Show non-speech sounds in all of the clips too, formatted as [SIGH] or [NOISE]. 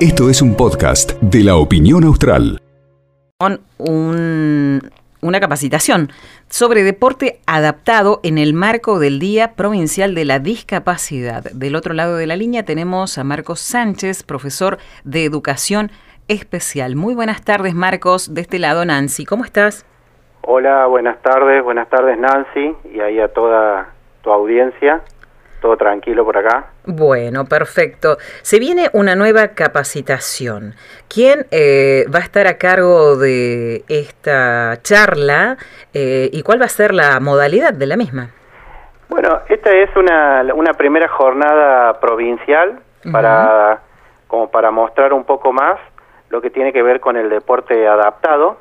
Esto es un podcast de la opinión austral. Con un- una capacitación sobre deporte adaptado en el marco del Día Provincial de la Discapacidad. Del otro lado de la línea tenemos a Marcos Sánchez, profesor de Educación Especial. Muy buenas tardes, Marcos. De este lado, Nancy. ¿Cómo estás? Hola, buenas tardes, buenas tardes Nancy y ahí a toda tu audiencia. Todo tranquilo por acá. Bueno, perfecto. Se viene una nueva capacitación. ¿Quién eh, va a estar a cargo de esta charla eh, y cuál va a ser la modalidad de la misma? Bueno, esta es una, una primera jornada provincial para como para mostrar un poco más lo que tiene que ver con el deporte adaptado.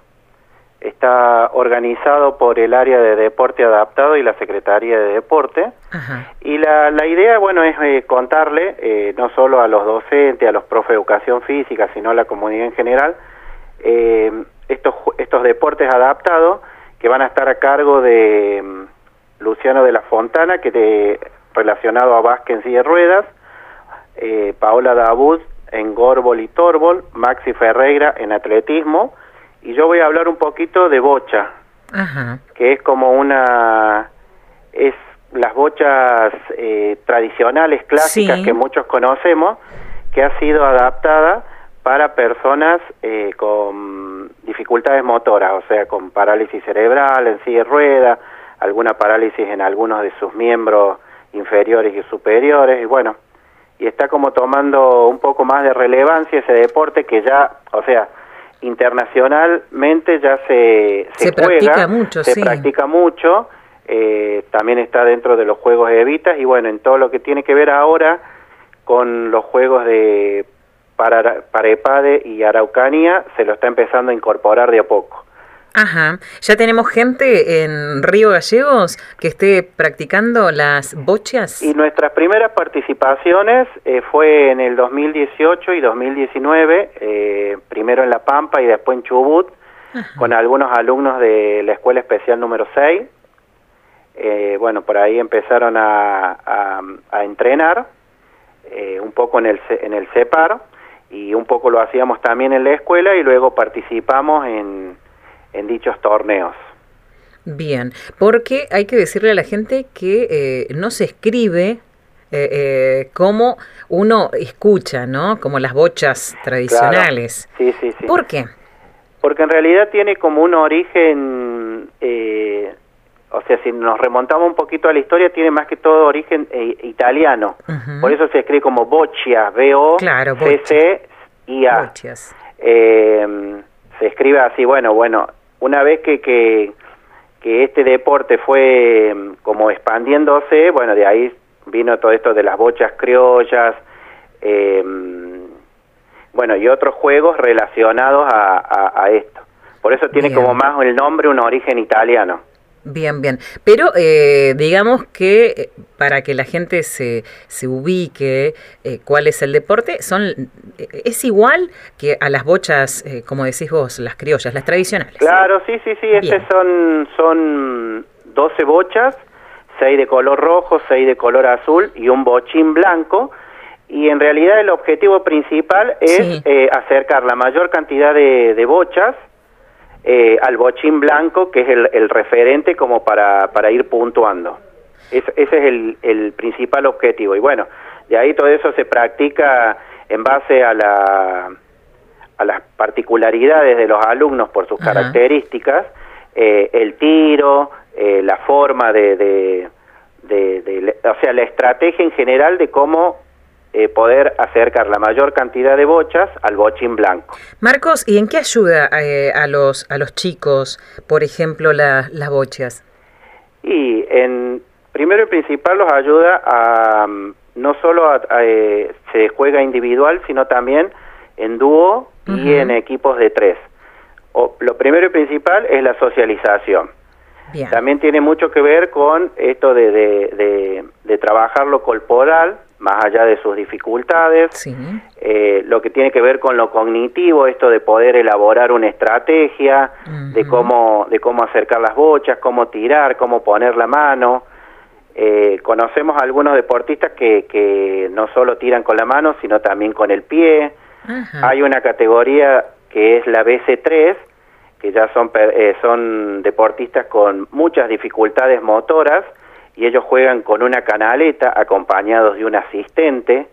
Está organizado por el área de deporte adaptado y la Secretaría de Deporte. Ajá. Y la, la idea, bueno, es eh, contarle eh, no solo a los docentes, a los profes de educación física, sino a la comunidad en general, eh, estos, estos deportes adaptados que van a estar a cargo de mm, Luciano de la Fontana, que de, relacionado a básquet en silla de ruedas, eh, Paola Dabud en Gorbol y Torbol, Maxi Ferreira en atletismo, y yo voy a hablar un poquito de bocha, Ajá. que es como una es las bochas eh, tradicionales clásicas Sí. que muchos conocemos que ha sido adaptada para personas eh, con dificultades motoras o sea con parálisis cerebral en silla de ruedas alguna parálisis en algunos de sus miembros inferiores y superiores y bueno y está como tomando un poco más de relevancia ese deporte que ya o sea internacionalmente ya se, Se juega, practica mucho, se sí. practica mucho, eh, también está dentro de los juegos Evitas y bueno, en todo lo que tiene que ver ahora con los juegos de para, Parepade y Araucanía, se lo está empezando a incorporar de a poco. Ajá. Ya tenemos gente en Río Gallegos que esté practicando las bochas. Y nuestras primeras participaciones eh, fue en el 2018 y 2019, eh, primero en La Pampa y después en Chubut, con algunos alumnos de la Escuela Especial número 6. Eh, bueno, por ahí empezaron a, a- a entrenar, eh, un poco en el, en el CEPAR, y un poco lo hacíamos también en la escuela, y luego participamos en, en dichos torneos. Bien, porque hay que decirle a la gente que eh, no se escribe eh, eh, como uno escucha, ¿no? Como las bochas tradicionales. Sí, sí, sí. ¿Por qué? Porque en realidad tiene como un origen, eh, o sea, si nos remontamos un poquito a la historia, tiene más que todo origen eh, italiano. Por eso se escribe como boccia, B-O-C-C-I-A. Bochas. Eh, se escribe así, bueno, bueno, una vez que, que, que este deporte fue mm, como expandiéndose, bueno, de ahí vino todo esto de las bochas criollas, eh, bueno, y otros juegos relacionados a, a- a esto. Por eso tiene Bien. como más el nombre un origen italiano. Bien, bien. Pero eh, digamos que eh, para que la gente se, se ubique eh, cuál es el deporte, son es igual que a las bochas, eh, como decís vos, las criollas, las tradicionales. Claro, sí, sí, sí, estas son, son 12 bochas, 6 de color rojo, 6 de color azul y un bochín blanco. Y en realidad el objetivo principal es Sí. eh, acercar la mayor cantidad de, de bochas eh, al bochín blanco, que es el, el referente como para, para ir puntuando. Es- ese es el, el principal objetivo. Y bueno, de ahí todo eso se practica en base a la a las particularidades de los alumnos por sus Ajá. características, eh, el tiro, eh, la forma de, de, de- de- o sea, la estrategia en general de cómo eh, poder acercar la mayor cantidad de bochas al bochín blanco. Marcos, ¿y en qué ayuda eh, a los a los chicos, por ejemplo, la- las bochas? Y en primero y principal los ayuda a mm, no solo a- a, eh, se juega individual, sino también en dúo y en equipos de tres. O, lo primero y principal es la socialización. Bien. También tiene mucho que ver con esto de, de, de- de trabajar lo corporal, más allá de sus dificultades, Sí. eh, lo que tiene que ver con lo cognitivo, esto de poder elaborar una estrategia, de cómo de cómo acercar las bochas, cómo tirar, cómo poner la mano, Eh, conocemos algunos deportistas que, que no solo tiran con la mano, sino también con el pie. Hay una categoría que es la BC3, que ya son, eh, son deportistas con muchas dificultades motoras y ellos juegan con una canaleta acompañados de un asistente,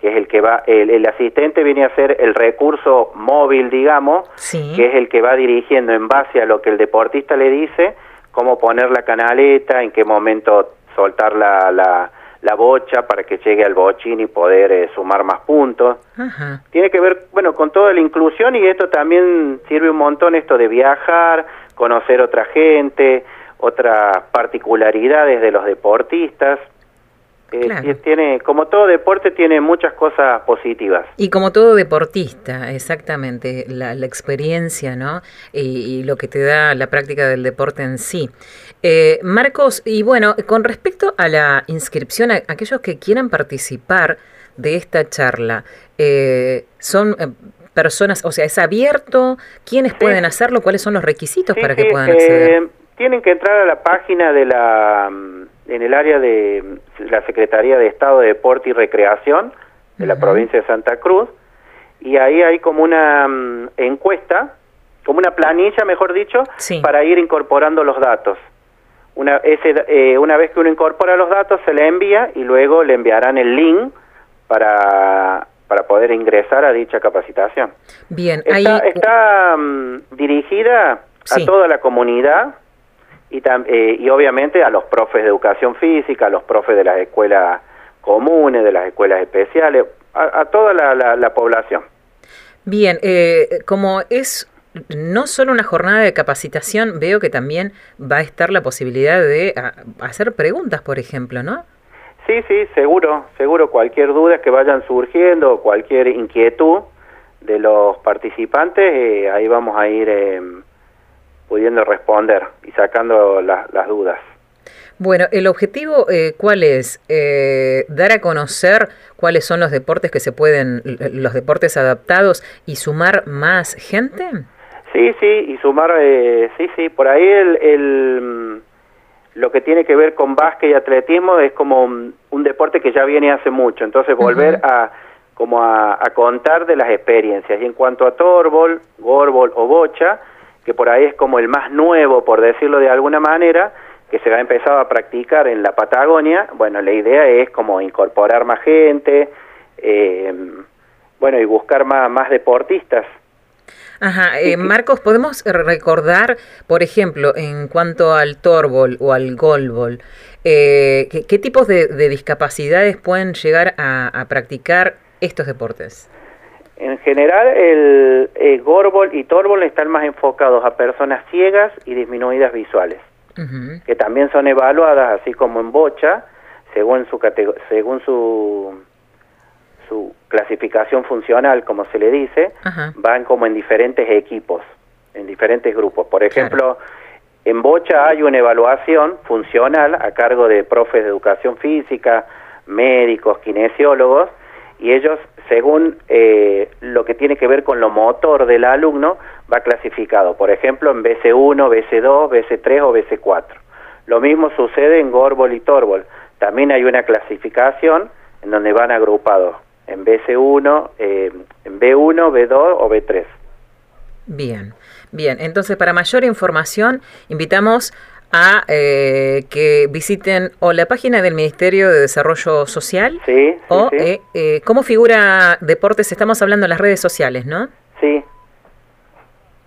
que es el que va, el, asistente viene a ser el recurso móvil, digamos, que es el que va dirigiendo en base a lo que el deportista le dice, cómo poner la canaleta, en qué momento soltar la, la, la bocha para que llegue al bochín y poder eh, sumar más puntos. Tiene que ver, bueno, con toda la inclusión y esto también sirve un montón esto de viajar, conocer otra gente, otras particularidades de los deportistas. Eh, tiene, como todo deporte, tiene muchas cosas positivas. Y como todo deportista, exactamente, la, experiencia, ¿no? Y, lo que te da la práctica del deporte en sí. Eh, Marcos, y bueno, con respecto a la inscripción, a aquellos que quieran participar de esta charla, eh, son personas, o sea, es abierto, ¿quiénes pueden hacerlo? ¿Cuáles son los requisitos para que puedan acceder? tienen que entrar a la página de la en el área de la Secretaría de Estado de Deporte y Recreación de la provincia de Santa Cruz y ahí hay como una mm, encuesta, como una planilla, mejor dicho, para ir incorporando los datos. Una, ese, eh, una vez que uno incorpora los datos se le envía y luego le enviarán el link para, para poder ingresar a dicha capacitación. Bien, está, está mm, dirigida a toda la comunidad y, eh, y obviamente a los profes de educación física, a los profes de las escuelas comunes, de las escuelas especiales, a, toda la, población. Bien, eh, como es no solo una jornada de capacitación, veo que también va a estar la posibilidad de hacer preguntas, por ejemplo, ¿no? Sí, sí, seguro, seguro. Cualquier duda que vayan surgiendo, cualquier inquietud de los participantes, eh, ahí vamos a ir em, pudiendo responder y sacando las dudas. Bueno, el objetivo, eh, ¿cuál es? Eh, dar a conocer cuáles son los deportes que se pueden, los deportes adaptados y sumar más gente. Sí, sí, y sumar, eh, sí, sí, por ahí el, el, lo que tiene que ver con básquet y atletismo es como un, deporte que ya viene hace mucho, entonces volver a como a, a, contar de las experiencias. Y en cuanto a torbol, gorbol o bocha, que por ahí es como el más nuevo, por decirlo de alguna manera, que se ha empezado a practicar en la Patagonia, bueno, la idea es como incorporar más gente, eh, bueno, y buscar más, más deportistas. Ajá, eh, Marcos, ¿podemos recordar, por ejemplo, en cuanto al torbol o al golbol, eh, ¿qué, tipos de, discapacidades pueden llegar a practicar estos deportes? En general, el, el Gorbol y Torbol están más enfocados a personas ciegas y disminuidas visuales, que también son evaluadas, así como en Bocha, según su según su su clasificación funcional, como se le dice, van como en diferentes equipos, en diferentes grupos. Por ejemplo, en Bocha hay una evaluación funcional a cargo de profes de educación física, médicos, kinesiólogos, y ellos según eh, lo que tiene que ver con lo motor del alumno, va clasificado, por ejemplo, en BC1, BC2, BC3 o BC4. Lo mismo sucede en Gorbol y Torbol. También hay una clasificación en donde van agrupados en BC1, eh, en B1, B2 o B3. Bien, bien. Entonces, para mayor información, invitamos a eh, que visiten o la página del Ministerio de Desarrollo Social o eh, eh, cómo figura Deportes, estamos hablando en las redes sociales, ¿no? Sí.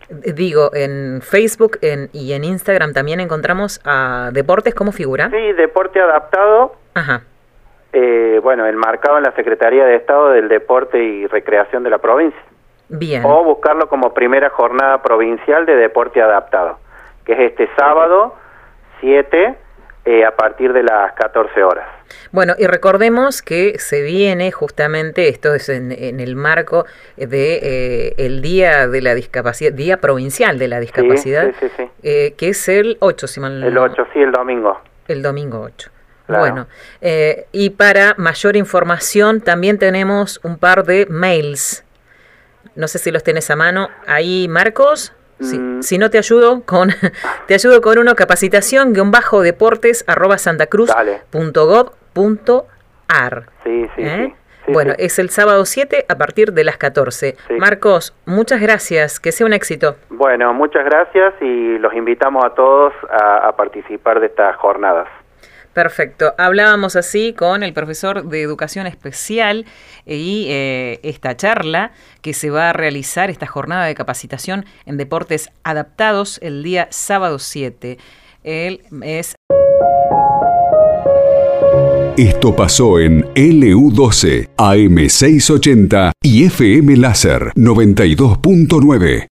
Digo, en Facebook y en Instagram también encontramos a Deportes, ¿cómo figura? Sí, Deporte Adaptado. Ajá. bueno, enmarcado en la Secretaría de Estado del Deporte y Recreación de la provincia. Bien. O buscarlo como primera jornada provincial de Deporte Adaptado, que es este sábado 7 eh, a partir de las 14 horas. Bueno, y recordemos que se viene justamente, esto es en, el marco de eh, el Día de la Discapacidad, Día Provincial de la Discapacidad, eh, que es el 8, si mal El 8, sí, el domingo. El domingo 8. Bueno, y para mayor información también tenemos un par de mails. No sé si los tenés a mano. Ahí, Marcos. Si, mm. si, no te ayudo con [LAUGHS] te ayudo con uno capacitación guion bajo deportes arroba santacruz.gov.ar. Sí, sí, ¿Eh? sí, bueno, es el sábado 7 a partir de las 14. Marcos, muchas gracias, que sea un éxito. Bueno, muchas gracias y los invitamos a todos a participar de estas jornadas. Perfecto. Hablábamos así con el profesor de Educación Especial y eh, esta charla que se va a realizar, esta jornada de capacitación en deportes adaptados el día sábado 7. Él es... Esto pasó en LU12, AM680 y FM Láser 92.9.